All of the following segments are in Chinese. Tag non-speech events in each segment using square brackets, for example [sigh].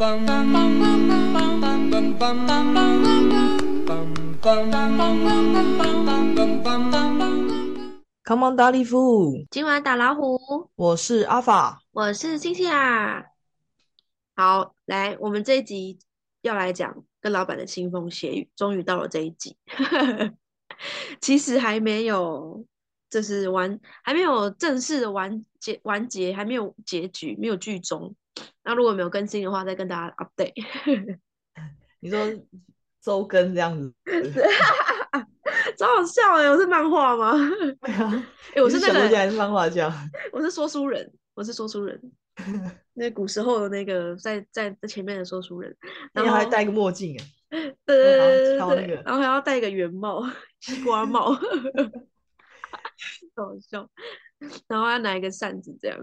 Come on，达利夫，今晚打老虎，我是阿法。我是星星啊。好，来，我们这一集要来讲跟老板的腥风血雨，终于到了这一集。[laughs] 其实还没有，就是完，还没有正式的完结，完结还没有结局，没有剧终。那如果没有更新的话，再跟大家 update。[laughs] 你说周更这样子，[laughs] 超好笑哎！我是漫画吗？[laughs] 对啊，哎，我是那个还是漫画家？我是说书人，我是说书人。那古时候的那个在在在前面的说书人，然后还戴个墨镜哎，对对对对，然后还要戴一个圆帽，西瓜帽，好笑。然后要拿一个扇子这样。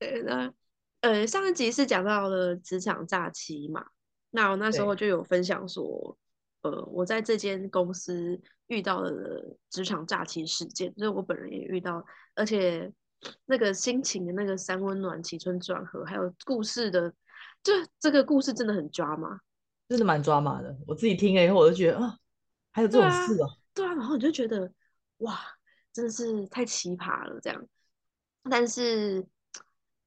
对，那呃上一集是讲到了职场假期嘛，那我那时候就有分享说，呃，我在这间公司遇到了职场假期事件，就是我本人也遇到，而且。那个心情的那个三温暖、起春转合，还有故事的，就这个故事真的很抓马，真的蛮抓马的。我自己听了以后，我就觉得啊，还有这种事哦。对啊，然后你就觉得哇，真的是太奇葩了这样。但是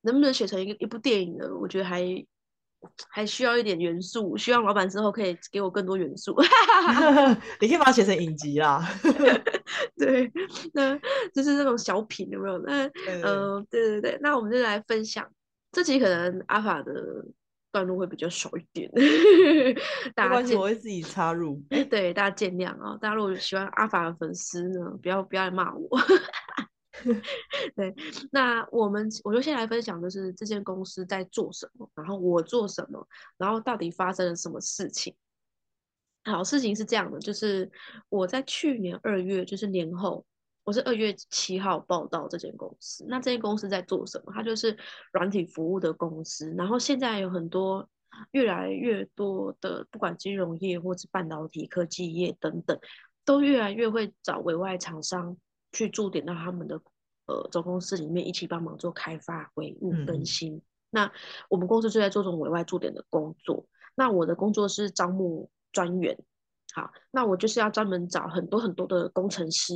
能不能写成一个一部电影呢？我觉得还还需要一点元素，希望老板之后可以给我更多元素。[laughs] [laughs] 你可以把它写成影集啦。[laughs] 对，那就是那种小品有没有？那嗯，对对对，那我们就来分享。这集可能阿法的段落会比较少一点，没关系，我会自己插入。对，大家见谅啊！大家如果喜欢阿法的粉丝呢，不要不要来骂我。[laughs] 对，那我们我就先来分享的是这间公司在做什么，然后我做什么，然后到底发生了什么事情。好事情是这样的，就是我在去年二月，就是年后，我是二月七号报道这间公司。那这间公司在做什么？它就是软体服务的公司。然后现在有很多越来越多的，不管金融业或者半导体科技业等等，都越来越会找委外厂商去驻点到他们的呃总公司里面，一起帮忙做开发、维护、更新。那我们公司就在做这种委外驻点的工作。那我的工作是招募。专员，好，那我就是要专门找很多很多的工程师，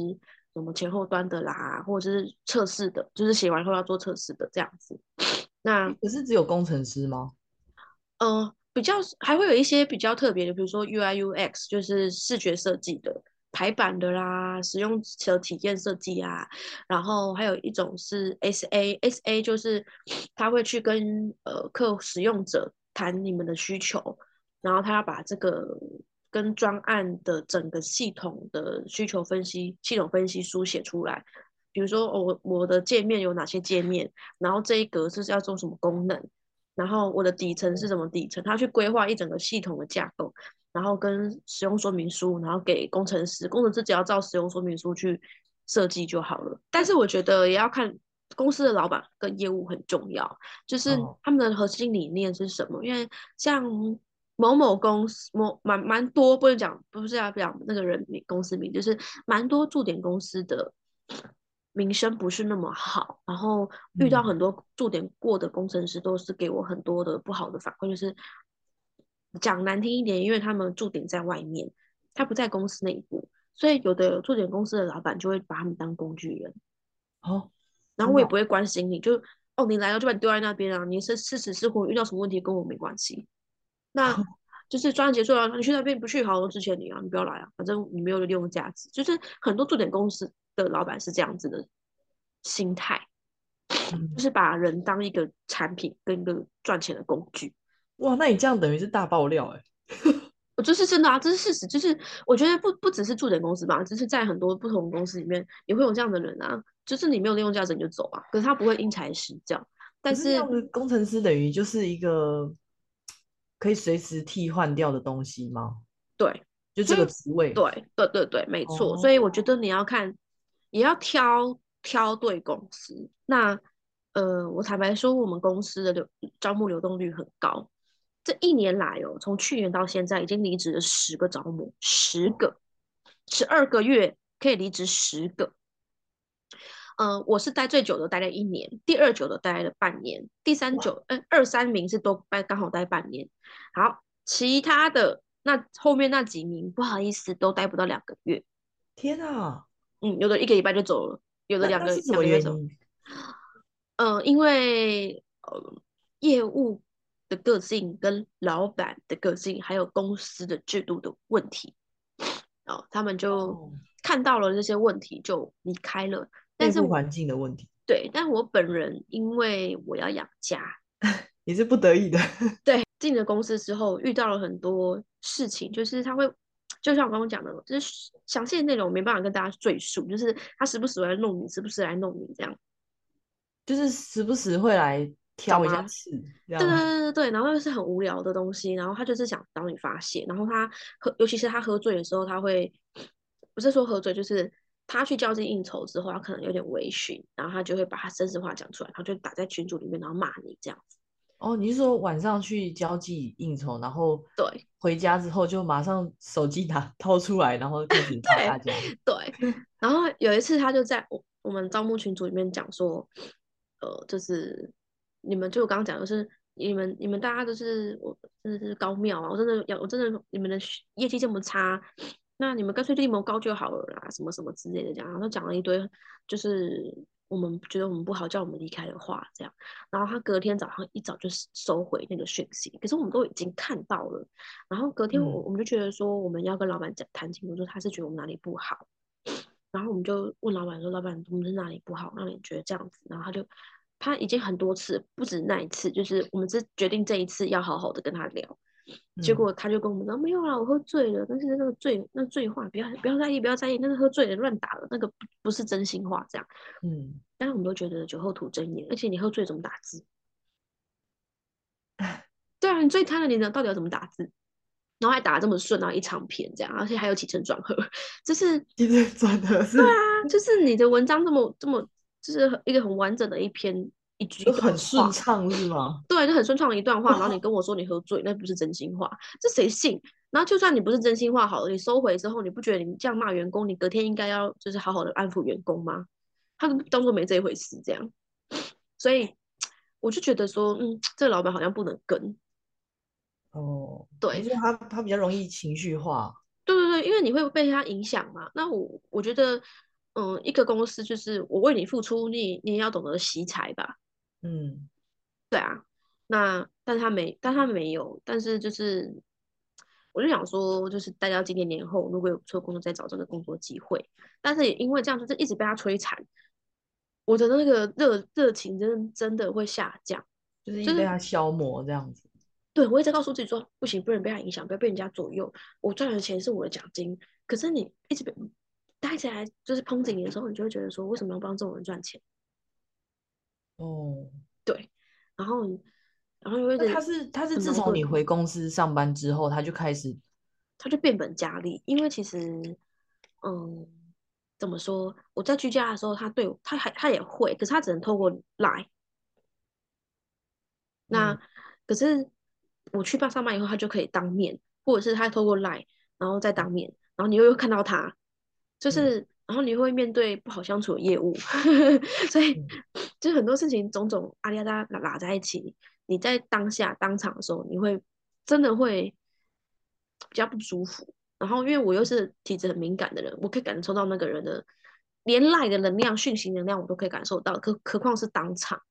什么前后端的啦，或者是测试的，就是写完后要做测试的这样子。那可是只有工程师吗？嗯，比较还会有一些比较特别的，比如说 UI UX，就是视觉设计的排版的啦，使用者体验设计啊。然后还有一种是 SA，SA 就是 [sniffs] 他会去跟呃客使用者谈你们的需求。然后他要把这个跟专案的整个系统的需求分析、系统分析书写出来。比如说，我我的界面有哪些界面，然后这一格是要做什么功能，然后我的底层是什么底层，他去规划一整个系统的架构，然后跟使用说明书，然后给工程师，工程师只要照使用说明书去设计就好了。但是我觉得也要看公司的老板跟业务很重要，就是他们的核心理念是什么，因为像。某某公司，某蛮蛮多，不能讲，不是要讲那个人名公司名，就是蛮多驻点公司的名声不是那么好，然后遇到很多驻点过的工程师，都是给我很多的不好的反馈，就是讲难听一点，因为他们驻点在外面，他不在公司内部，所以有的驻点公司的老板就会把他们当工具人，哦，然后我也不会关心你，就哦，你来了就把你丢在那边啊，你是是死是活，遇到什么问题跟我没关系。那就是专案结束了，你去那边不去，好，我支持你啊，你不要来啊，反正你没有利用价值。就是很多驻点公司的老板是这样子的心态，就是把人当一个产品跟一个赚钱的工具。哇，那你这样等于是大爆料哎！我 [laughs] 这是真的啊，这是事实。就是我觉得不不只是驻点公司吧，就是在很多不同公司里面也会有这样的人啊。就是你没有利用价值你就走啊，可是他不会因材施教。但是工程师等于就是一个。可以随时替换掉的东西吗？对，就这个职位。对，对，对，对，没错。所以我觉得你要看，也要挑挑对公司。那呃，我坦白说，我们公司的流招募流动率很高。这一年来哦，从去年到现在，已经离职了十个招募，十个，十二个月可以离职十个。呃，我是待最久的，待了一年；第二久的待了半年；第三久，嗯，二三名是都待刚好待半年。好，其他的那后面那几名，不好意思，都待不到两个月。天啊！嗯，有的一个礼拜就走了，有的两个两个月走。嗯，因为呃，业务的个性跟老板的个性，还有公司的制度的问题，哦，他们就看到了这些问题就离开了。但是环境的问题。对，但我本人因为我要养家，[laughs] 也是不得已的。[laughs] 对，进了公司之后遇到了很多事情，就是他会。就像我刚刚讲的，就是详细的内容没办法跟大家赘述，就是他时不时来弄你，时不时来弄你，这样，就是时不时会来挑一下刺，对对对对对，然后又是很无聊的东西，然后他就是想找你发泄，然后他喝，尤其是他喝醉的时候，他会不是说喝醉，就是他去交际应酬之后，他可能有点微醺，然后他就会把他真实话讲出来，他就打在群组里面，然后骂你这样子。哦，你是说晚上去交际应酬，然后对回家之后就马上手机拿 [laughs] 掏出来，然后开始 [laughs] 骂大家。[laughs] 对，然后有一次他就在我我们招募群组里面讲说，呃，就是你们就我刚刚讲的是你们你们大家都是我真的是高妙啊，我真的要我真的你们的业绩这么差，那你们干脆立谋高就好了啦，什么什么之类的这样，然后讲了一堆就是。我们觉得我们不好，叫我们离开的话，这样，然后他隔天早上一早就收回那个讯息，可是我们都已经看到了，然后隔天我我们就觉得说我们要跟老板讲谈清楚，说他是觉得我们哪里不好，然后我们就问老板说，老板我们是哪里不好，让你觉得这样子，然后他就他已经很多次，不止那一次，就是我们是决定这一次要好好的跟他聊。结果他就跟我们说没有啦，我喝醉了。但是那个醉，那醉话不要不要在意，不要在意。那是喝醉了乱打了，那个不不是真心话。这样，嗯。但是我们都觉得酒后吐真言，而且你喝醉怎么打字？[laughs] 对啊，你醉瘫了，你呢到底要怎么打字？然后还打这么顺然后，一长篇这样，而且还有起承转合，就是 [laughs] 起承转合是？对啊，就是你的文章这么这么，就是一个很完整的一篇。一句很顺畅是吗？对，就很顺畅的一段话。然后你 [laughs] 跟我说你喝醉，那不是真心话，这谁信？然后就算你不是真心话好了，你收回之后，你不觉得你这样骂员工，你隔天应该要就是好好的安抚员工吗？他当做没这一回事这样。所以我就觉得说，嗯，这个老板好像不能跟。哦，对，因为他他比较容易情绪化。对对对，因为你会被他影响嘛。那我我觉得，嗯，一个公司就是我为你付出，你你也要懂得惜财吧。嗯，对啊，那但他没，但他没有，但是就是，我就想说，就是待到今年年后，如果有不错工作，再找这个工作机会。但是也因为这样，就是一直被他摧残，我的那个热热情真真的会下降，就是一直被他消磨这样子。对，我一直告诉自己说，不行，不能被他影响，不要被人家左右。我赚的钱是我的奖金，可是你一直被待起来，就是抨击你的时候，你就会觉得说，为什么要帮这种人赚钱？哦，对，然后，然后因为他是他是自从你回公司上班之后，他就开始，他就变本加厉。因为其实，嗯，怎么说？我在居家的时候，他对他还他也会，可是他只能透过来。那可是我去办上班以后，他就可以当面，或者是他透过来，然后再当面，然后你又又看到他，就是。然后你会面对不好相处的业务，[laughs] 所以就很多事情种种阿里阿达拉拉在一起，你在当下当场的时候，你会真的会比较不舒服。然后因为我又是体质很敏感的人，我可以感受到那个人的连赖的能量、讯息能量，我都可以感受到，可何况是当场。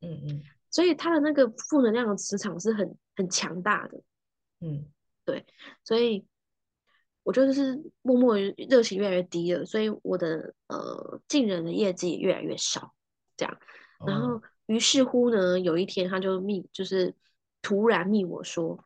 嗯嗯。所以他的那个负能量的磁场是很很强大的。嗯，对，所以。我觉得是默默热情越来越低了，所以我的呃进人的业绩也越来越少，这样。然后于是乎呢，有一天他就密，就是突然密我说：“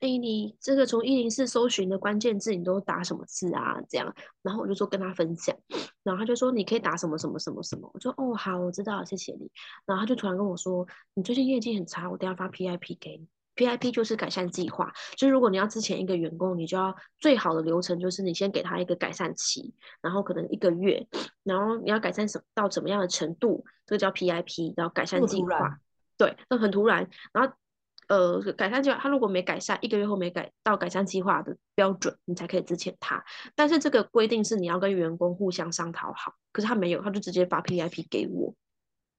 哎，你这个从一零四搜寻的关键字，你都打什么字啊？”这样。然后我就说跟他分享，然后他就说你可以打什么什么什么什么。我说哦好，我知道，谢谢你。然后他就突然跟我说：“你最近业绩很差，我等下发 PIP 给你。” PIP 就是改善计划，就是如果你要之前一个员工，你就要最好的流程就是你先给他一个改善期，然后可能一个月，然后你要改善什到怎么样的程度，这个叫 PIP，然后改善计划。对，那很突然，然后呃改善计划，他如果没改善，一个月后没改到改善计划的标准，你才可以资遣他。但是这个规定是你要跟员工互相商讨好，可是他没有，他就直接把 PIP 给我。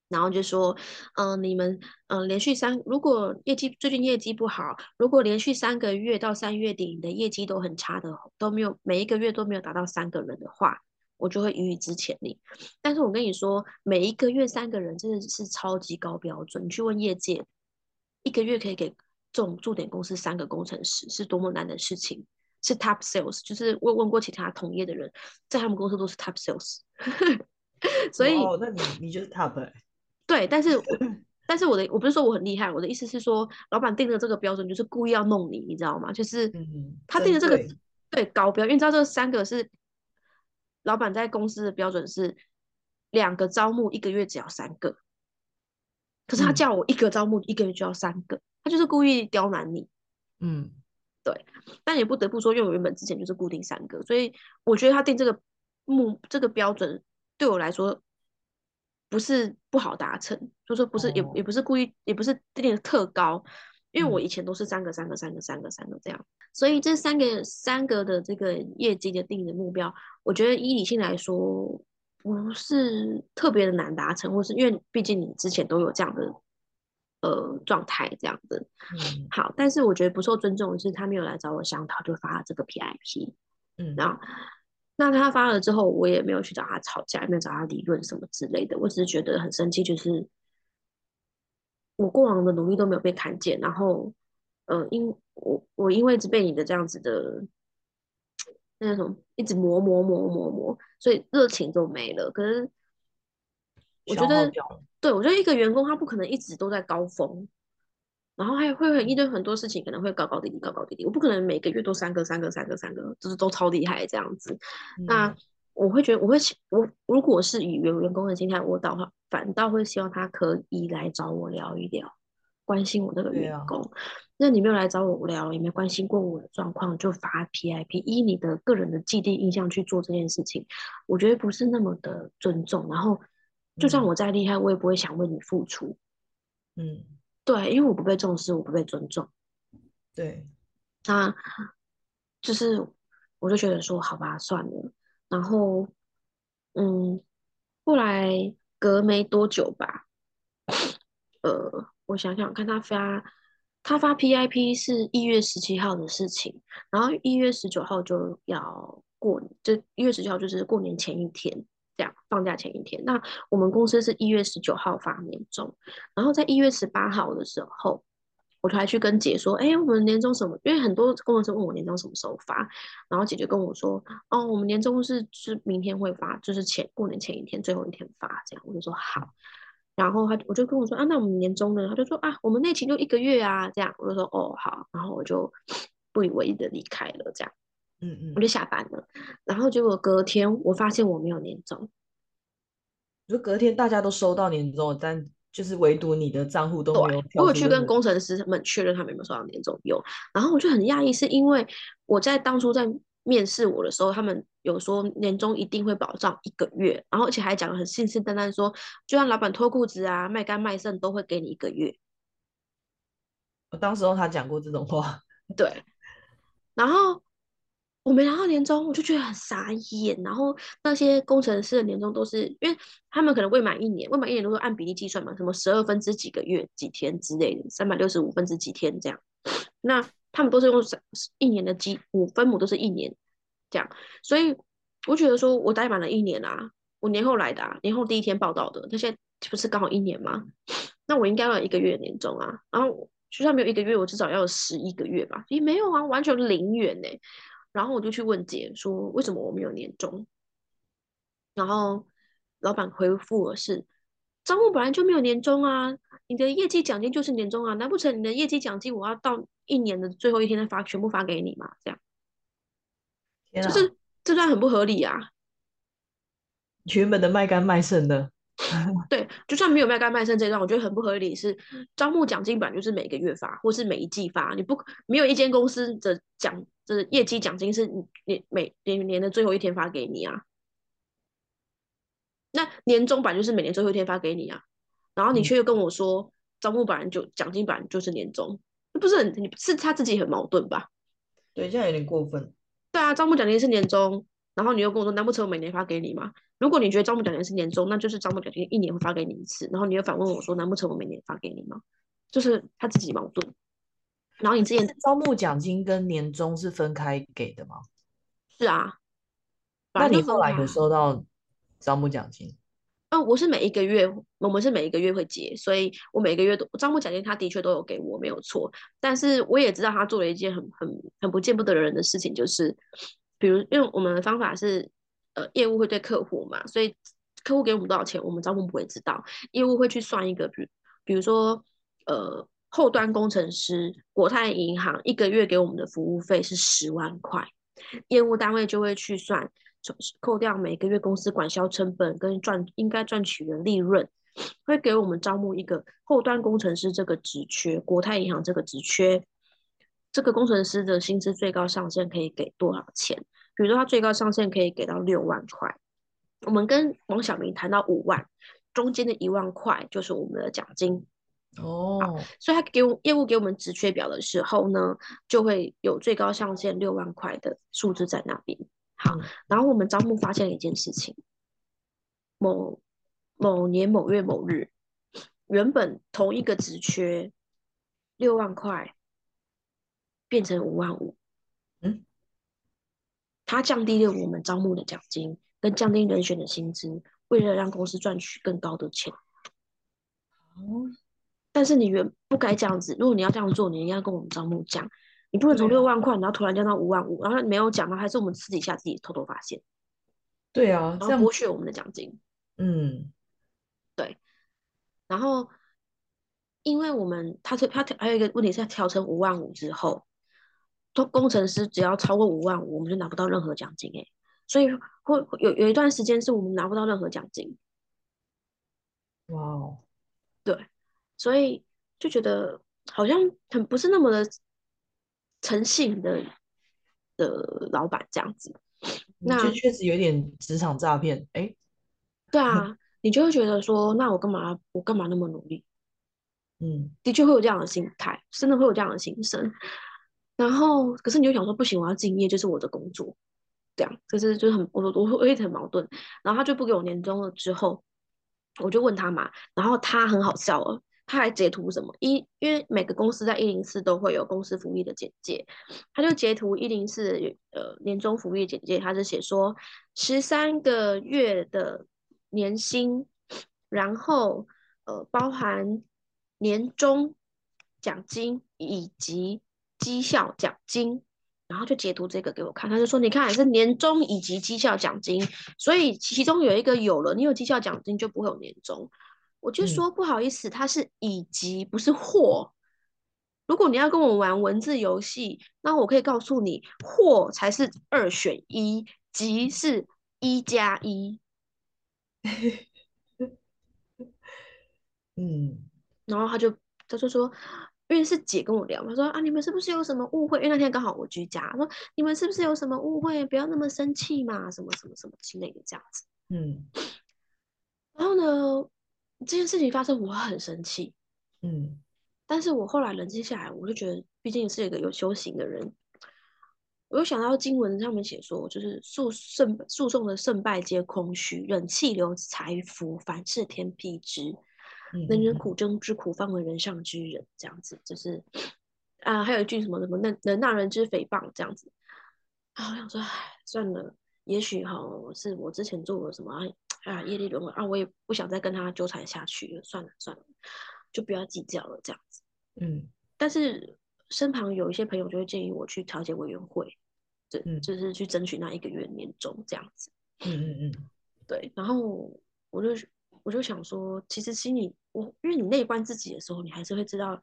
然后就说，嗯，你们，嗯，连续三，如果业绩最近业绩不好，如果连续三个月到三月底你的业绩都很差的，都没有每一个月都没有达到三个人的话，我就会予以之前你。但是我跟你说，每一个月三个人真的是超级高标准。你去问业界，一个月可以给这种驻点公司三个工程师是多么难的事情，是 top sales，就是我问过其他同业的人，在他们公司都是 top sales。[laughs] 所以，哦，那你你就是 top。对，但是，但是我的我不是说我很厉害，我的意思是说，老板定的这个标准就是故意要弄你，你知道吗？就是他定的这个对高标，因为你知道这三个是老板在公司的标准是两个招募一个月只要三个，可是他叫我一个招募一个月就要三个，他就是故意刁难你。嗯，对，但也不得不说，因为我原本之前就是固定三个，所以我觉得他定这个目这个标准对我来说。不是不好达成，就说不是也也不是故意，也不是定的特高，因为我以前都是三个三个三个三个三个这样，所以这三个三个的这个业绩的定的目标，我觉得以理性来说不是特别的难达成，或是因为毕竟你之前都有这样的呃状态这样子，好，但是我觉得不受尊重的是他没有来找我商讨就发了这个 PIP，嗯，然后。那他发了之后，我也没有去找他吵架，也没有找他理论什么之类的。我只是觉得很生气，就是我过往的努力都没有被看见。然后，呃，因我我因为一直被你的这样子的那种一直磨磨磨磨磨，所以热情都没了。可是我觉得，对我觉得一个员工他不可能一直都在高峰。然后还会面对很多事情，可能会高高低低，高高低低。我不可能每个月都三个、三个、三个、三个，就是都超厉害这样子。那我会觉得，我会我如果是以员员工的心态，我倒反倒会希望他可以来找我聊一聊，关心我这个员工。那你没有来找我聊，也没关心过我的状况，就发 PIP，以你的个人的既定印象去做这件事情，我觉得不是那么的尊重。然后，就算我再厉害，我也不会想为你付出。嗯。对，因为我不被重视，我不被尊重。对，那就是我就觉得说，好吧，算了。然后，嗯，后来隔没多久吧，呃，我想想看，他发他发 PIP 是一月十七号的事情，然后一月十九号就要过，就一月十九号就是过年前一天。这样放假前一天，那我们公司是一月十九号发年终，然后在一月十八号的时候，我就还去跟姐说，哎，我们年终什么？因为很多工程师问我年终什么时候发，然后姐姐跟我说，哦，我们年终是是明天会发，就是前过年前一天最后一天发，这样我就说好，然后他我就跟我说啊，那我们年终呢？他就说啊，我们内勤就一个月啊，这样我就说哦好，然后我就 [sniffs] 不以为意的离开了，这样。嗯嗯，我就下班了，然后结果隔天我发现我没有年终，就隔天大家都收到年终，但就是唯独你的账户都没有。我有去跟工程师们确认他们有没有收到年终，有。然后我就很讶异，是因为我在当初在面试我的时候，他们有说年终一定会保障一个月，然后而且还讲的很信誓旦旦说，就算老板脱裤子啊、卖肝卖肾都会给你一个月。我当时候他讲过这种话，对，然后。我没拿到年终，我就觉得很傻眼。然后那些工程师的年终都是，因为他们可能未满一年，未满一年都是按比例计算嘛，什么十二分之几个月、几天之类的，三百六十五分之几天这样。那他们都是用一年的基五分母都是一年这样，所以我觉得说我待满了一年啊，我年后来的，啊，年后第一天报道的，那些不是刚好一年吗？那我应该要一个月年终啊。然后就算没有一个月，我至少要有十一个月吧？也没有啊，完全零元呢。然后我就去问姐说，为什么我没有年终？然后老板回复我是，招募本来就没有年终啊，你的业绩奖金就是年终啊，难不成你的业绩奖金我要到一年的最后一天再发，全部发给你吗？这样，就是这段很不合理啊。原本的卖肝卖肾的。[laughs] 对，就算没有卖干卖肾这一段，我觉得很不合理。是招募奖金本来就是每个月发，或是每一季发，你不没有一间公司的奖，就是业绩奖金是你你每年年的最后一天发给你啊。那年终版就是每年最后一天发给你啊，然后你却又跟我说招募版就奖金版就是年终，不是很你是他自己很矛盾吧？对，这样有点过分。对啊，招募奖金是年终，然后你又跟我说，难不成我每年发给你吗？如果你觉得招募奖金是年终，那就是招募奖金一年会发给你一次，然后你又反问我说，难不成我每年发给你吗？就是他自己矛盾。然后你之前招募奖金跟年终是分开给的吗？是啊，那你后来有收到招募奖金？嗯，我是每一个月，我们是每一个月会结，所以我每个月都招募奖金，他的确都有给我，没有错。但是我也知道他做了一件很很很不见不得人的事情，就是比如因为我们的方法是业务会对客户嘛，所以客户给我们多少钱，我们招募不会知道，业务会去算一个，比比如说呃后端工程师，国泰银行一个月给我们的服务费是十万块，业务单位就会去算。扣掉每个月公司管销成本跟赚应该赚取的利润，会给我们招募一个后端工程师这个职缺，国泰银行这个职缺，这个工程师的薪资最高上限可以给多少钱？比如说他最高上限可以给到六万块，我们跟王小明谈到五万，中间的一万块就是我们的奖金。哦，所以他给我业务给我们职缺表的时候呢，就会有最高上限六万块的数字在那边。好，然后我们招募发现了一件事情：某某年某月某日，原本同一个职缺六万块变成五万五。嗯，他降低了我们招募的奖金，跟降低人选的薪资，为了让公司赚取更高的钱。哦，但是你原不该这样子。如果你要这样做，你应该跟我们招募讲。你不能从六万块，然后突然降到五万五，然后没有讲到，还是我们私底下自己偷偷发现。对啊，然后剥削我们的奖金。嗯，对。然后，因为我们他是他还有一个问题是，调成五万五之后，做工程师只要超过五万五，我们就拿不到任何奖金哎。所以会有有一段时间是我们拿不到任何奖金。哇哦。对，所以就觉得好像很不是那么的。诚信的的老板这样子，那确实有点职场诈骗。哎，对啊，[laughs] 你就会觉得说，那我干嘛我干嘛那么努力？嗯，的确会有这样的心态，真的会有这样的心声。然后，可是你就想说，不行，我要敬业，就是我的工作。这样，可是就很我我我一直很矛盾。然后他就不给我年终了之后，我就问他嘛，然后他很好笑了。他还截图什么一？因为每个公司在一零四都会有公司福利的简介，他就截图一零四呃年终福利简介，他是写说十三个月的年薪，然后呃包含年终奖金以及绩效奖金，然后就截图这个给我看，他就说你看是年终以及绩效奖金，所以其中有一个有了，你有绩效奖金就不会有年终。我就说不好意思，它是以及不是或。如果你要跟我玩文字游戏，那我可以告诉你，或才是二选一，即是一加一。[laughs] 嗯，然后他就他就说，因为是姐跟我聊，她说啊，你们是不是有什么误会？因为那天刚好我居家，说你们是不是有什么误会？不要那么生气嘛，什么什么什么之类的这样子。嗯，然后呢？这件事情发生，我很生气，嗯，但是我后来冷静下来，我就觉得，毕竟是一个有修行的人，我又想到经文上面写说，就是诉胜诉讼的胜败皆空虚，忍气留财福，凡事天辟之，能忍苦争之苦，方为人上之人，这样子，就是啊，还有一句什么什么能能让人之诽谤，这样子，啊，我想说，唉，算了，也许哈是我之前做了什么。啊，业力轮回啊，我也不想再跟他纠缠下去了，算了算了，就不要计较了，这样子。嗯，但是身旁有一些朋友就会建议我去调解委员会，就就是去争取那一个月年终这样子。嗯嗯嗯，对。然后我就我就想说，其实心里我因为你内观自己的时候，你还是会知道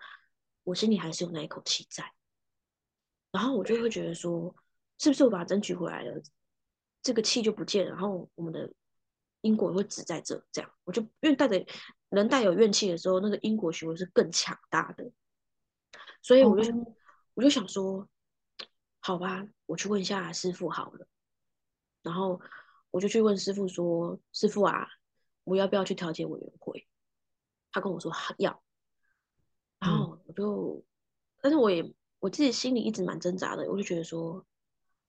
我心里还是有那一口气在。然后我就会觉得说，是不是我把它争取回来了，这个气就不见，然后我们的。因果会只在这，这样我就因为带着人带有怨气的时候，那个因果循环是更强大的，所以我就我就想说，好吧，我去问一下师傅好了。然后我就去问师傅说：“师傅啊，我要不要去调解委员会？”他跟我说要。然后我就但是我也我自己心里一直蛮挣扎的，我就觉得说，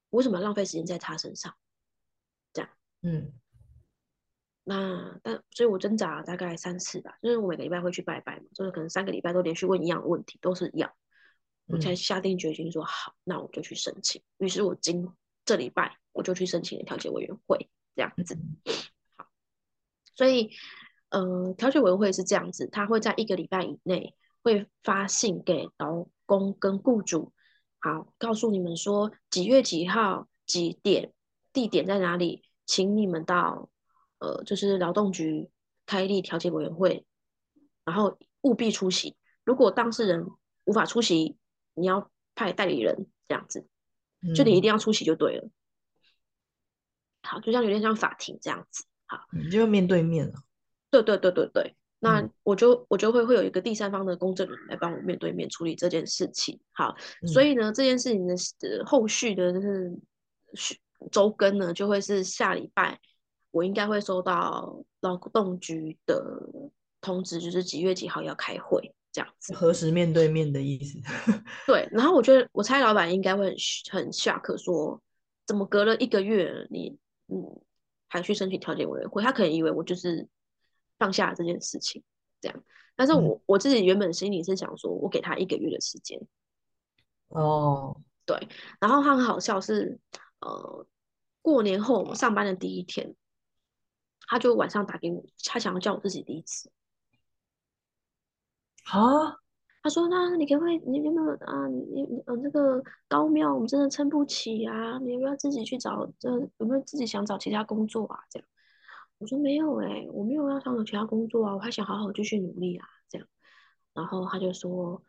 为什么要浪费时间在他身上？这样，嗯，那但所以，我挣扎了大概三次吧，就是我每个礼拜会去拜拜嘛，就是可能三个礼拜都连续问一样的问题，都是一样，我才下定决心说好，那我就去申请。于是我今这礼拜我就去申请了调解委员会，这样子。好，所以呃，调解委员会是这样子，他会在一个礼拜以内会发信给劳工跟雇主，好，告诉你们说几月几号几点，地点在哪里，请你们到呃，就是劳动局开立调解委员会，然后务必出席。如果当事人无法出席，你要派代理人这样子，就你一定要出席就对了。好，就像有点像法庭这样子。好，你就面对面了。对对对对对，那我就我就会会有一个第三方的公证人来帮我面对面处理这件事情。好，所以呢，这件事情的后续的就是周更呢，就会是下礼拜，我应该会收到劳动局的通知，就是几月几号要开会这样子。何时面对面的意思？[laughs] 对，然后我觉得我猜老板应该会很很下课，说怎么隔了一个月，你嗯还去申请调解委员会？他可能以为我就是放下这件事情这样，但是我我自己原本心里是想说，我给他一个月的时间。哦，对，然后他很好笑是。呃，过年后我上班的第一天，他就晚上打给我，他想要叫我自己离职。啊？他说：“那你可不可以？你有没有啊？你你呃，这个高庙我们真的撑不起啊！你要不要自己去找？这有没有自己想找其他工作啊？这样？”我说：“没有哎，我没有要想找其他工作啊，我还想好好继续努力啊。”这样，然后他就说：“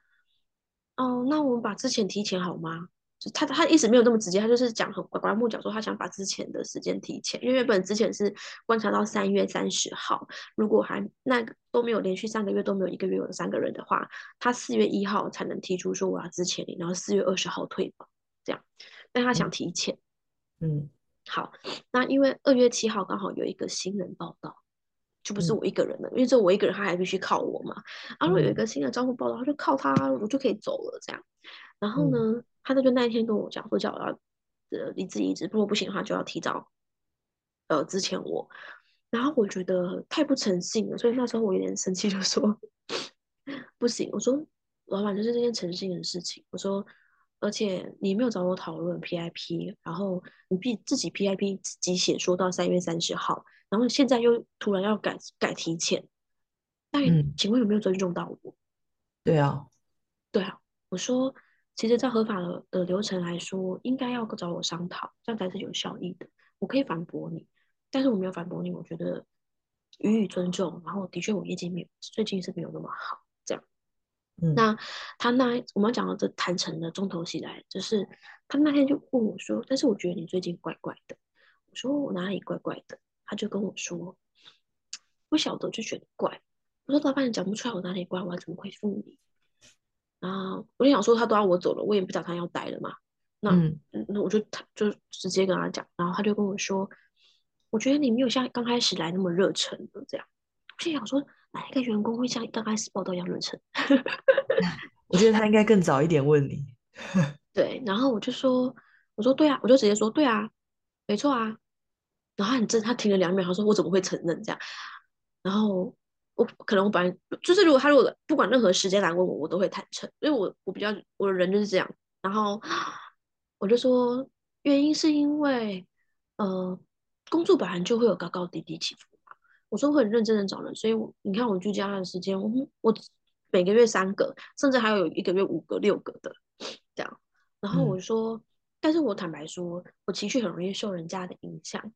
哦，那我们把之前提前好吗？”他他一直没有那么直接，他就是讲很拐弯抹角说他想把之前的时间提前，因为原本之前是观察到三月三十号，如果还那个都没有连续三个月都没有一个月有三个人的话，他四月一号才能提出说我要之前领，然后四月二十号退保这样，但他想提前，嗯，好，那因为二月七号刚好有一个新人报道，就不是我一个人了，因为只有我一个人，他还必须靠我嘛，啊，如果有一个新的招募报道，他就靠他，我就可以走了这样，然后呢？他就那一天跟我讲说，叫我要呃离职离职，如果不行的话就要提早呃之前我，然后我觉得太不诚信了，所以那时候我有点生气，就说 [laughs] 不行，我说老板就是这件诚信的事情，我说而且你没有找我讨论 PIP，然后你必自己 PIP 自己写说到三月三十号，然后现在又突然要改改提前，那请问有没有尊重到我？对啊，对啊，我说。其实，在合法的的流程来说，应该要找我商讨，这样才是有效益的。我可以反驳你，但是我没有反驳你，我觉得予以尊重。然后，的确，我业绩没有最近是没有那么好，这样。那他那我们讲到这谈成的重头戏来，就是他那天就问我说：“但是我觉得你最近怪怪的。”我说：“我哪里怪怪的？”他就跟我说：“不晓得就觉得怪。”我说：“老板，你讲不出来我哪里怪，我怎么回复你？”然后我就想说，他都要我走了，我也不打算要待了嘛。那那我就他就直接跟他讲，然后他就跟我说：“我觉得你没有像刚开始来那么热忱的这样。”我就想说，哪一个员工会像刚开始报道一样热忱？[laughs] 我觉得他应该更早一点问你。对，然后我就说：“我说对啊，我就直接说对啊，没错啊。”然后他很正，他停了两秒，他说：“我怎么会承认这样？”然后。我可能我本来就是，如果他如果不管任何时间来问我，我都会坦诚，因为我我比较我的人就是这样。然后我就说，原因是因为呃，工作本来就会有高高低低起伏嘛。我说会很认真的找人，所以你看我居家的时间，我我每个月三个，甚至还有一个月五个、六个的这样。然后我说，但是我坦白说，我情绪很容易受人家的影响。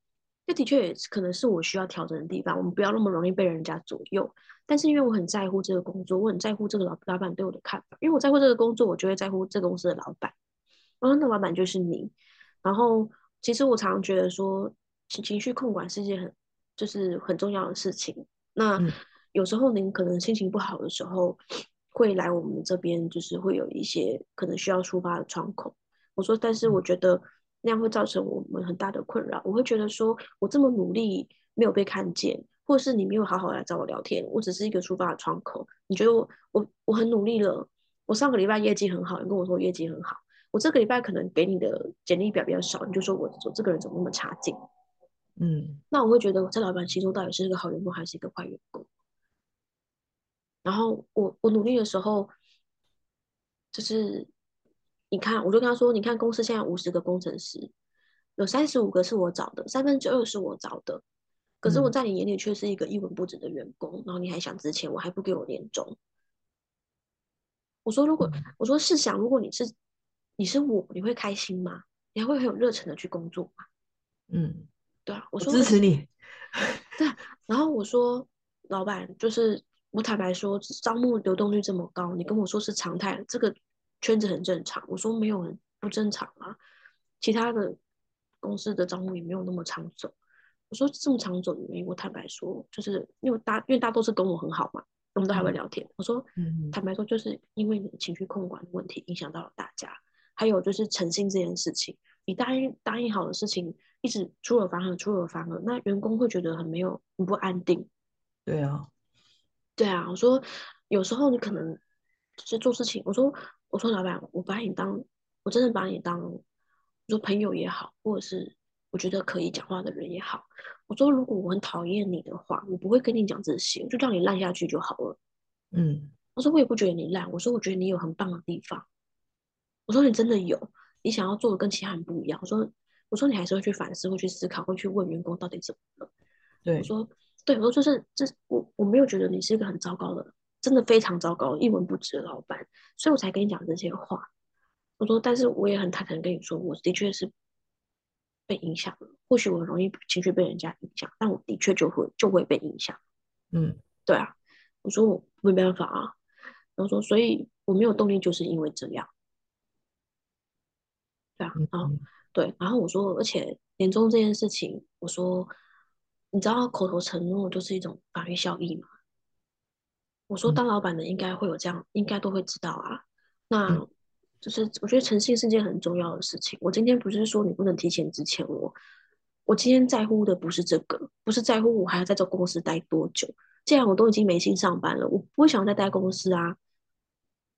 这的确也可能是我需要调整的地方。我们不要那么容易被人家左右。但是因为我很在乎这个工作，我很在乎这个老老板对我的看法。因为我在乎这个工作，我就会在乎这个公司的老板。然后那老板就是你。然后其实我常常觉得说，情情绪控管是一件很就是很重要的事情。那有时候您可能心情不好的时候，会来我们这边，就是会有一些可能需要抒发的窗口。我说，但是我觉得。那样会造成我们很大的困扰。我会觉得说，我这么努力没有被看见，或是你没有好好来找我聊天，我只是一个出发的窗口。你觉得我我我很努力了，我上个礼拜业绩很好，你跟我说业绩很好，我这个礼拜可能给你的简历表比较少，你就说我我这个人怎么那么差劲？嗯那我会觉得我在老板心中到底是一个好员工还是一个坏员工？然后我我努力的时候，就是你看，我就跟他说，你看公司现在五十个工程师，有三十五个是我找的，三分之二是我找的，可是我嗯在你眼里却是一个一文不值的员工，然后你还想值钱，我还不给我年终。我说如果嗯我说试想，如果你是你是我，你会开心吗？你还会很有热忱的去工作吗？嗯，对啊，我我说支持你。[laughs] 对啊，然后我说，老板，就是我坦白说，招募流动率这么高，你跟我说是常态，这个圈子很正常。我说没有人不正常啊，其他的公司的招募也没有那么长走。我说这么长走的原因，我坦白说，就是因为大因为大家都是跟我很好嘛，我们都还会嗯聊天。我说嗯坦白说，就是因为你的情绪控管的问题影响到了大家，还有就是诚信这件事情，你答应答应好的事情，一直出尔反尔，出尔反尔，那员工会觉得很没有很不安定。对啊，对啊，我说有时候你可能就是做事情，我说我说老板，我把你当我真的把你当，我说朋友也好，或者是我觉得可以讲话的人也好，我说如果我很讨厌你的话，我不会跟你讲这些，我就让你烂下去就好了。嗯我说我也不觉得你烂，我说我觉得你有很棒的地方，我说你真的有，你想要做的跟其他人不一样。我说我说你还是会去反思，会去思考，会去问员工到底怎么了。对我，说，对，我说就是这我我没有觉得你是一个很糟糕的，真的非常糟糕，一文不值的老板，所以我才跟你讲这些话。我说，但是我也很坦诚跟你说，我的确是被影响了，或许我很容易情绪被人家影响，但我的确就会就会被影响。嗯对啊，我说我没办法啊，然后说，所以我没有动力，就是因为这样。对啊，然后嗯嗯对，然后我说，而且年终这件事情，我说，你知道口头承诺就是一种法律效益吗？我说，嗯当老板的应该会有这样，应该都会知道啊。那嗯就是我觉得诚信是件很重要的事情。我今天不是说你不能提前之前我，我今天在乎的不是这个，不是在乎我还要在这公司待多久。既然我都已经没心上班了，我不会想再待公司啊。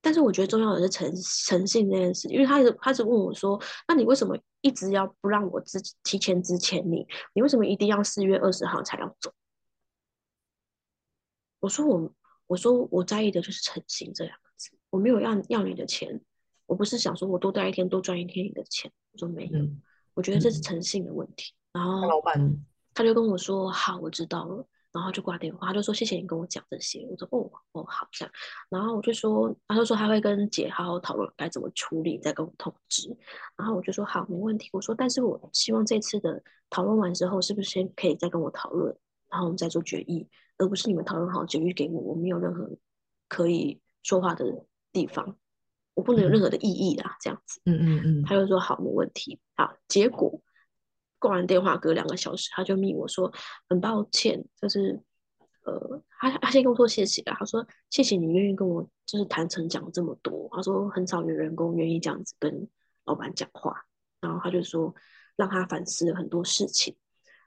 但是我觉得重要的是诚诚信这件事，因为他是他一直问我说：“那你为什么一直要不让我之提前之前你？你为什么一定要四月二十号才要走？”我说我我说我在意的就是诚信这两个字，我没有要要你的钱，我不是想说我多待一天多赚一天你的钱，我说没有，嗯，我觉得这是嗯诚信的问题。然那后老板，他就跟我说：“好，我知道了。”然后就挂电话，他就说：“谢谢你跟我讲这些。”我说：“哦哦，好这样。”然后我就说，他就说他会跟姐好好讨论该怎么处理，再跟我通知。然后我就说：“好，没问题。”我说：“但是我希望这次的讨论完之后，是不是先可以再跟我讨论，然后我们再做决议，而不是你们讨论好决议给我，我没有任何可以说话的地方，我不能有任何的异议啦，这样子。”嗯嗯嗯他就说好，没问题。好，结果挂完电话，隔两个小时，他就密我说很抱歉，就是呃，他他先跟我说谢谢啊，他说谢谢你愿意跟我就是坦诚讲这么多，他说很少有员工愿意这样子跟老板讲话，然后他就说让他反思了很多事情，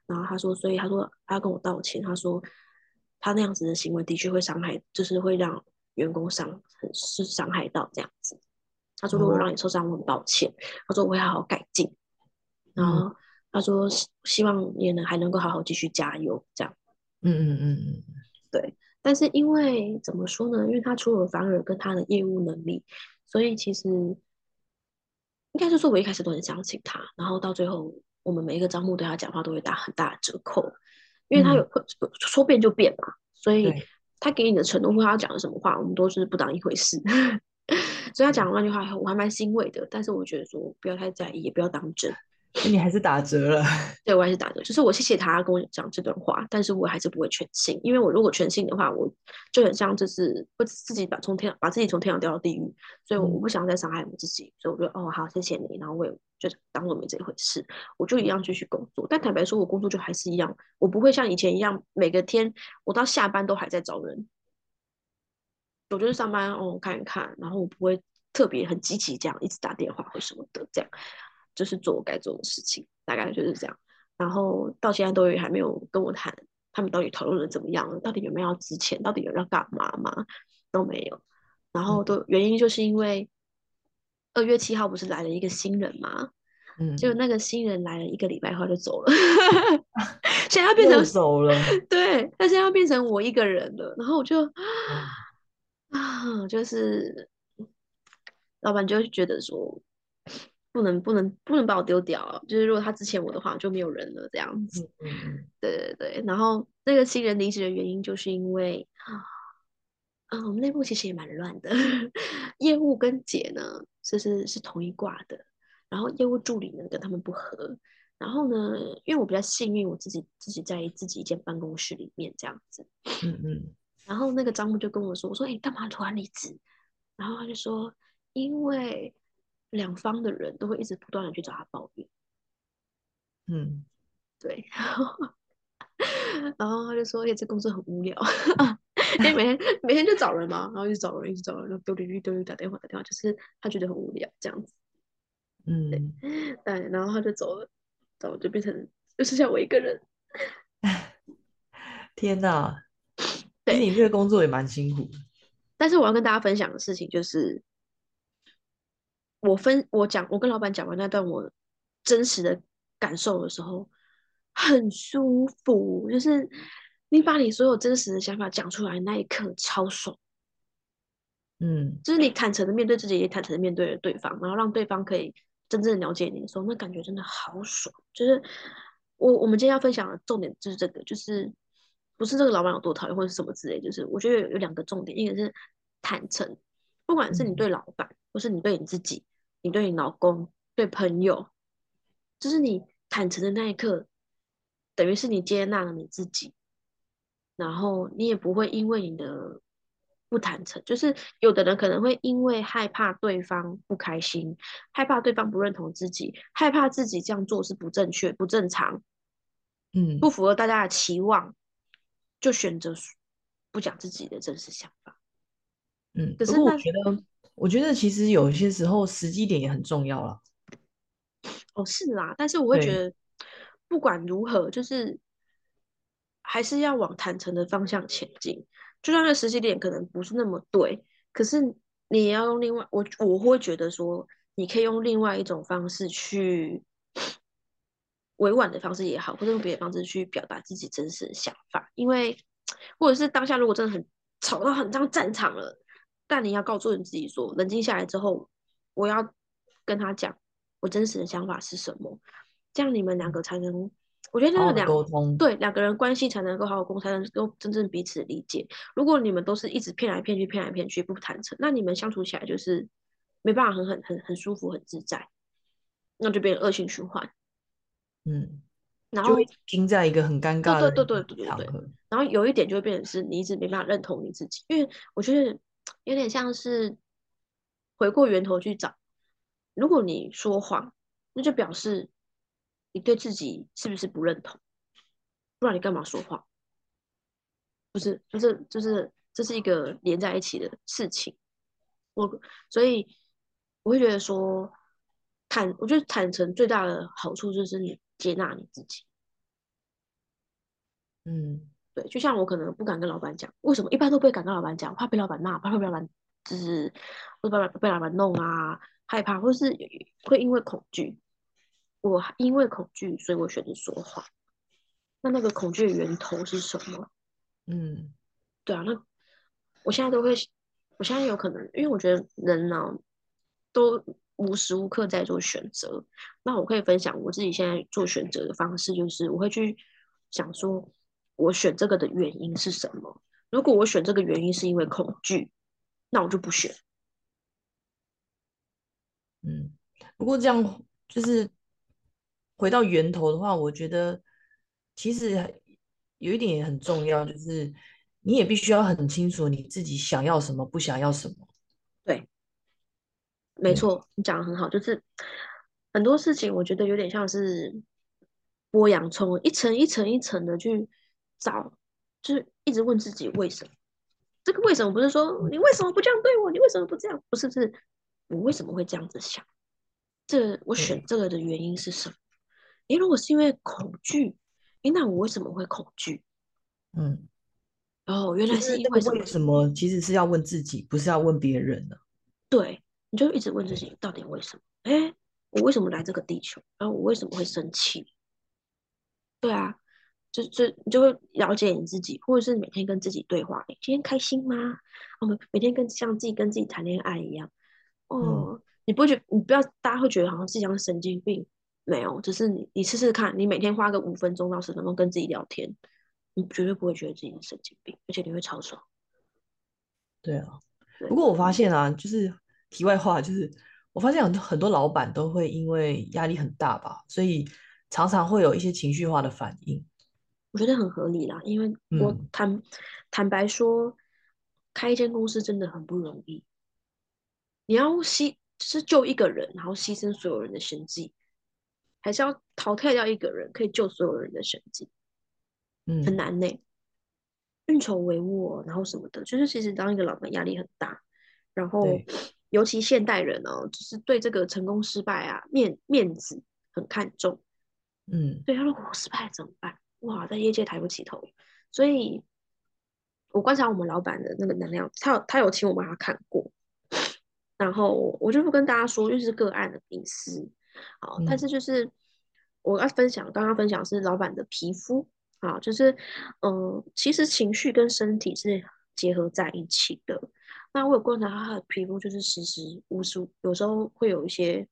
然后他说，所以他说他要跟我道歉，他说他那样子的行为的确会伤害，就是会让员工伤是伤害到这样子。他说：“如果哦让你受伤，我很抱歉。”他说：“我会好好改进。”然嗯后他说：“希希望你也能还能够好好继续加油。”这样嗯嗯嗯嗯对。但是因为怎么说呢？因为他出尔反尔跟他的业务能力，所以其实应该是说，我一开始都很相信他，然后到最后，我们每一个招募对他讲话都会打很大的折扣，因为他有会说变就变嘛，所以他给你的承诺或他讲的什么话，我们都是不当一回事。[laughs] 所以他讲了那句话，我还蛮欣慰的，但是我觉得说不要太在意，也不要当真。那你还是打折了。[laughs] 对我还是打折，就是我谢谢他跟我讲这段话，但是我还是不会全信，因为我如果全信的话，我就很像就是会自己把从天把自己从天堂掉到地狱，所以我我不想再伤害我自己，所以我就哦好谢谢你，然后我也就当做没这回事，我就一样继续工作。但坦白说，我工作就还是一样，我不会像以前一样每个天我到下班都还在找人，我就是上班哦看一看，然后我不会特别很积极这样一直打电话或什么的这样。就是做我该做的事情，大概就是这样。然后到现在都还没有跟我谈，他们到底讨论的怎么样了？到底有没有要值钱？到底有要干嘛吗？都没有。然后都原因就是因为二月七号不是来了一个新人嘛，嗯，就那个新人来了一个礼拜后就走了，[laughs] 现在要变成又走了，[laughs] 对，他现在要变成我一个人了，然后我就哦啊，就是老板就觉得说，不能不能不能把我丢掉，就是如果他之前我的话就没有人了这样子。对对对，然后那个新人离职的原因就是因为啊，我们内部其实也蛮乱的，[laughs] 业务跟姐呢就是是同一挂的，然后业务助理呢跟他们不合。然后呢，因为我比较幸运，我自己自己在自己一间办公室里面这样子，嗯嗯然后那个张木就跟我说：“我说，哎，你干嘛突然离职？”然后他就说：“因为两方的人都会一直不断的去找他抱怨，嗯对。然 [laughs] 后然后他就说：“哎，这工作很无聊，[laughs] 因为每天每天就找人嘛，然后一直找人，一直找人，然后丢丢丢丢打电话打电话，就是他觉得很无聊这样子。嗯，对，然后他就走了，走了就变成就剩下我一个人。[laughs] 天哪，对你这个工作也蛮辛苦的，但是我要跟大家分享的事情就是，我分我讲我跟老板讲完那段我真实的感受的时候，很舒服，就是你把你所有真实的想法讲出来那一刻超爽，嗯。就是你坦诚的面对自己，也坦诚的面对了对方，然后让对方可以真正的了解你的时候，那感觉真的好爽。就是我我们今天要分享的重点就是这个，就是不是这个老板有多讨厌或者是什么之类，就是我觉得有有两个重点，一个是坦诚，不管是你嗯。对老板，或是你对你自己，你对你老公，对朋友，就是你坦诚的那一刻，等于是你接纳了你自己，然后你也不会因为你的不坦诚，就是有的人可能会因为害怕对方不开心，害怕对方不认同自己，害怕自己这样做是不正确、不正常、嗯。不符合大家的期望，就选择不讲自己的真实想法。嗯。可是我觉得，我觉得其实有些时候时机点也很重要啦。哦，是啦，但是我会觉得，不管如何，就是还是要往坦诚的方向前进。就算那时机点可能不是那么对，可是你也要用另外，我我会觉得说，你可以用另外一种方式去委婉的方式也好，或者用别的方式去表达自己真实的想法。因为或者是当下如果真的很吵到很像战场了，但你要告诉你自己说，冷静下来之后，我要跟他讲我真实的想法是什么，这样你们两个才能，我觉得两沟通，对两个人关系才能够好好沟通，才能够真正彼此理解。如果你们都是一直骗来骗去、骗来骗去不坦诚，那你们相处起来就是没办法很很很很舒服、很自在，那就变成恶性循环。嗯，然后停在一个很尴尬的对对对对对对对。然后有一点就会变成是你一直没办法认同你自己，因为我觉得有点像是回过源头去找，如果你说谎，那就表示你对自己是不是不认同，不然你干嘛说谎？不是，就是就是这是一个连在一起的事情。我所以我会觉得说坦，我觉得坦诚最大的好处就是你接纳你自己。嗯对，就像我可能不敢跟老板讲，为什么一般都不会敢跟老板讲，怕被老板骂，怕被老板就是会被老被老板弄啊，害怕，或是会因为恐惧，我因为恐惧，所以我选择说谎。那那个恐惧的源头是什么？嗯对啊，那我现在都会，我现在有可能，因为我觉得人呢、都无时无刻在做选择。那我可以分享我自己现在做选择的方式，就是我会去想说，我选这个的原因是什么？如果我选这个原因是因为恐惧，那我就不选。嗯。不过这样就是回到源头的话，我觉得其实有一点也很重要，就是你也必须要很清楚你自己想要什么，不想要什么。对，没嗯错，你讲的很好，就是很多事情，我觉得有点像是剥洋葱，一层一层一层的去找，就是一直问自己为什么。这个为什么不是说你为什么不这样对我？你为什么不这样？不是，是我为什么会这样子想？这我选，这个的原因是什么？诶，如果是因为恐惧，诶，那我为什么会恐惧？嗯哦，原来是因为什么？为什么其实是要问自己，不是要问别人的。对，你就一直问自己，到底为什么？哎，我为什么来这个地球？然后我为什么会生气？对啊，就就你就会了解你自己，或者是每天跟自己对话。你今天开心吗？我们每天跟像自己跟自己谈恋爱一样。嗯，哦，你不会觉你不要，大家会觉得好像自己像神经病，没有，只是你你试试看，你每天花个五分钟到十分钟跟自己聊天，你绝对不会觉得自己是神经病，而且你会超爽。对啊。不对，过我发现啊，就是题外话，就是我发现很多很多老板都会因为压力很大吧，所以常常会有一些情绪化的反应。我觉得很合理啦，因为我嗯，坦坦白说，开一间公司真的很不容易，你要牺就是救一个人，然后牺牲所有人的生计，还是要淘汰掉一个人，可以救所有人的生计，很嗯，难呢。运筹帷幄，然后什么的，就是其实当一个老板压力很大，然后，尤其现代人哦，就是对这个成功失败啊面面子很看重，嗯，对，他说我失败了怎么办？哇，在业界抬不起头，所以我观察我们老板的那个能量，他有他有请我帮他看过，然后我就不跟大家说，因为是个案的隐私，好，但嗯，是就是我要分享，刚刚分享是老板的皮肤啊，就是嗯、呃其实情绪跟身体是结合在一起的。那我有观察他的皮肤，就是时时无时有时候会有一些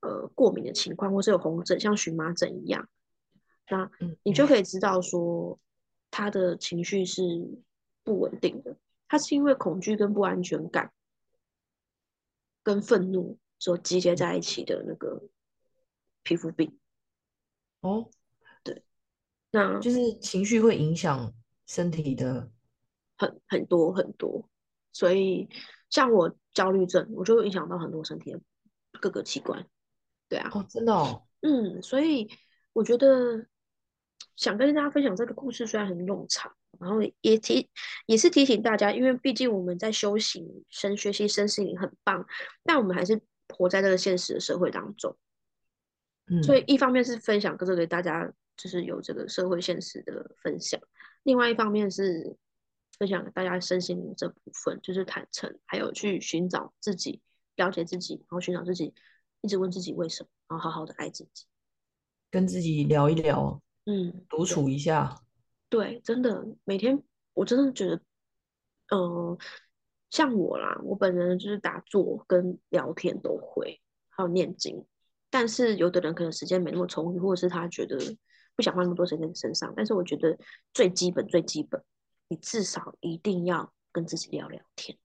呃过敏的情况，或是有红疹，像荨麻疹一样。那嗯，你就嗯，可以知道说他的情绪是不稳定的，他是因为恐惧跟不安全感跟愤怒所集结在一起的那个皮肤病。哦，对那就是情绪会影响身体的。很很多很多，所以像我焦虑症，我就会影响到很多身体的各个器官。对啊，哦，真的哦，嗯，所以我觉得想跟大家分享这个故事，虽然很冗长，然后也提也是提醒大家，因为毕竟我们在修行、身学习身心灵很棒，但我们还是活在这个现实的社会当中。嗯所以嗯，一方面是分享这个给大家，就是有这个社会现实的分享；另外一方面是分享给大家身心灵这部分，就是坦诚，还有去寻找自己、了解自己，然后寻找自己，一直问自己为什么，然后好好的爱自己。跟自己聊一聊，嗯，独处一下。对，真的每天我真的觉得，嗯、像我啦，我本人就是打坐跟聊天都会，还有念经。但是有的人可能时间没那么充裕，或者是他觉得不想花那么多时间在身上。但是我觉得最基本最基本，你至少一定要跟自己聊聊天，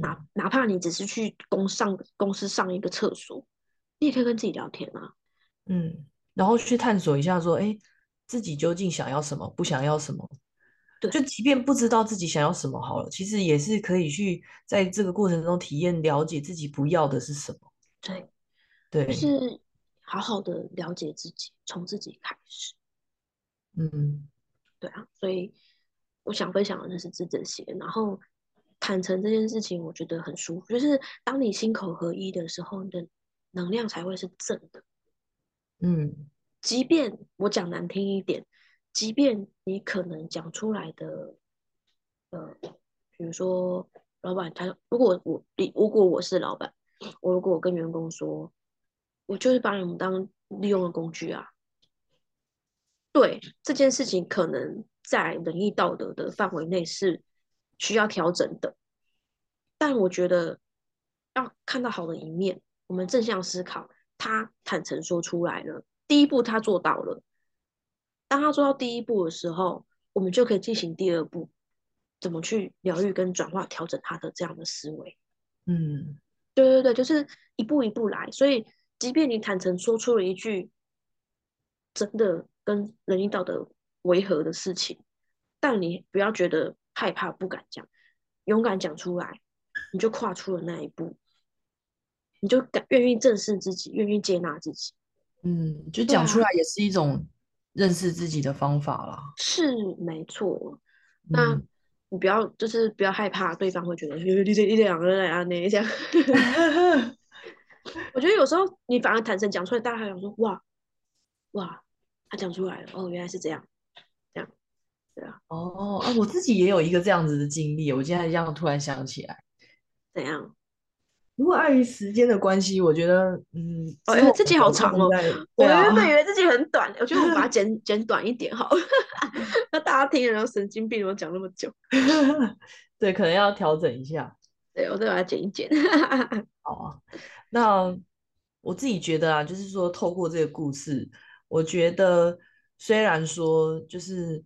哪嗯哪怕你只是去公上公司上一个厕所，你也可以跟自己聊天啊。嗯，然后去探索一下，说，哎，自己究竟想要什么，不想要什么。对就即便不知道自己想要什么好了，其实也是可以去在这个过程中体验、了解自己不要的是什么。对，对就，是好好的了解自己，从自己开始。嗯对啊，所以我想分享的就是这这些，然后坦诚这件事情，我觉得很舒服。就是当你心口合一的时候，你的能量才会是正的。嗯。即便我讲难听一点，即便你可能讲出来的，呃，比如说老板他，如果我如果我是老板，我如果我跟员工说，我就是把你们当利用的工具啊，对这件事情，可能在仁义道德的范围内是需要调整的，但我觉得要看到好的一面，我们正向思考，他坦诚说出来了，第一步他做到了，当他做到第一步的时候，我们就可以进行第二步，怎么去疗愈跟转化、调整他的这样的思维。嗯对对对，就是一步一步来。所以，即便你坦诚说出了一句真的跟人义道德违和的事情，但你不要觉得害怕、不敢讲，勇敢讲出来，你就跨出了那一步，你就敢愿意正视自己，愿意接纳自己。嗯，就讲出来也是一种认识自己的方法啦。是没错。那嗯，你不要就是不要害怕对方会觉得你这一两个人啊你这样。[laughs] 我觉得有时候你反而坦诚讲出来，大家还想说哇哇，他讲出来了，哦，原来是这样，这样对啊，哦啊，我自己也有一个这样子的经历，我今天这样突然想起来。怎样？如果碍于时间的关系，我觉得，嗯，哦，之后这集好长哦。我原本以为这集很短，我觉得我把它 [laughs] 剪剪短一点好了。[laughs] 那大家听了然后神经病，我讲那么久。[laughs] 对，可能要调整一下。对，我再把它剪一剪。好啊。那我自己觉得啊，就是说，透过这个故事，我觉得虽然说，就是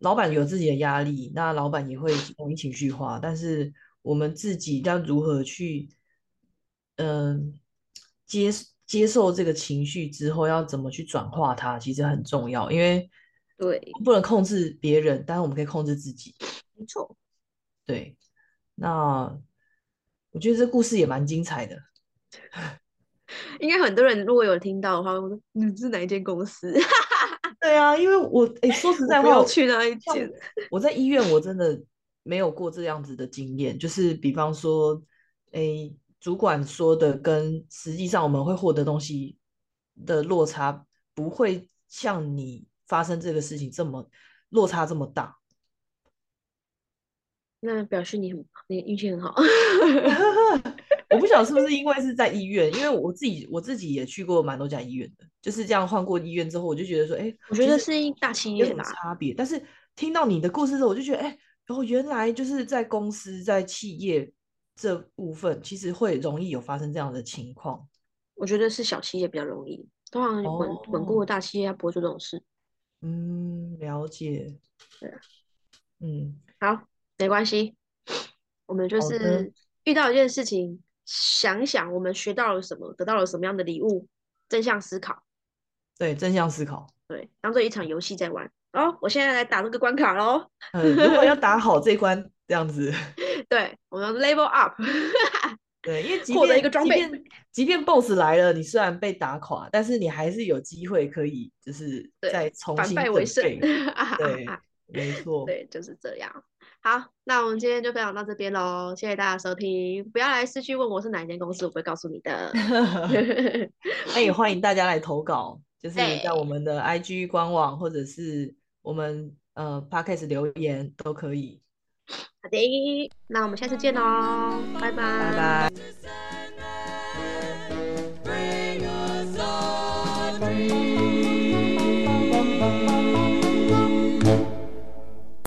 老板有自己的压力，那老板也会容易情绪化，但是我们自己要如何去？嗯，接接受这个情绪之后，要怎么去转化它，其实很重要。因为对，不能控制别人，但是我们可以控制自己。没错，对。那我觉得这故事也蛮精彩的。[laughs] 应该很多人如果有听到的话，我说你是哪一间公司？[laughs] 对啊，因为我哎，说实在话，我去那一间。我在医院，我真的没有过这样子的经验。就是比方说，哎。主管说的跟实际上我们会获得东西的落差，不会像你发生这个事情这么落差这么大。那表示你很你运气很好。[laughs] 我不晓得是不是 [laughs] 因为是在医院，因为我自己我自己也去过蛮多家医院的，就是这样换过医院之后，我就觉得说，哎，我觉得是大企业吧，差别。但是听到你的故事之后，我就觉得，哎，哦，原来就是在公司在企业。这部分其实会容易有发生这样的情况，我觉得是小企业比较容易，通常稳稳固的大企业他不会做这种事。嗯，了解。对啊，嗯，好，没关系，我们就是遇到一件事情，想想我们学到了什么，得到了什么样的礼物，正向思考。对，正向思考。对，当做一场游戏在玩。哦，我现在来打这个关卡喽。嗯，如果要打 [laughs] 好这关，这样子。对，我们 level up。[laughs] 对，因为获得一个装备，即便 boss 来了，你虽然被打垮，但是你还是有机会可以，就是再重新反败为胜。对，[laughs] 没错。对，就是这样。好，那我们今天就分享到这边喽，谢谢大家收听。不要来私讯问我是哪一间公司，我不会告诉你的。[laughs] 那也欢迎大家来投稿，就是在我们的 IG 官网或者是。我们呃 Podcast 留言都可以。好的，那我们下次见喽，拜拜。拜拜。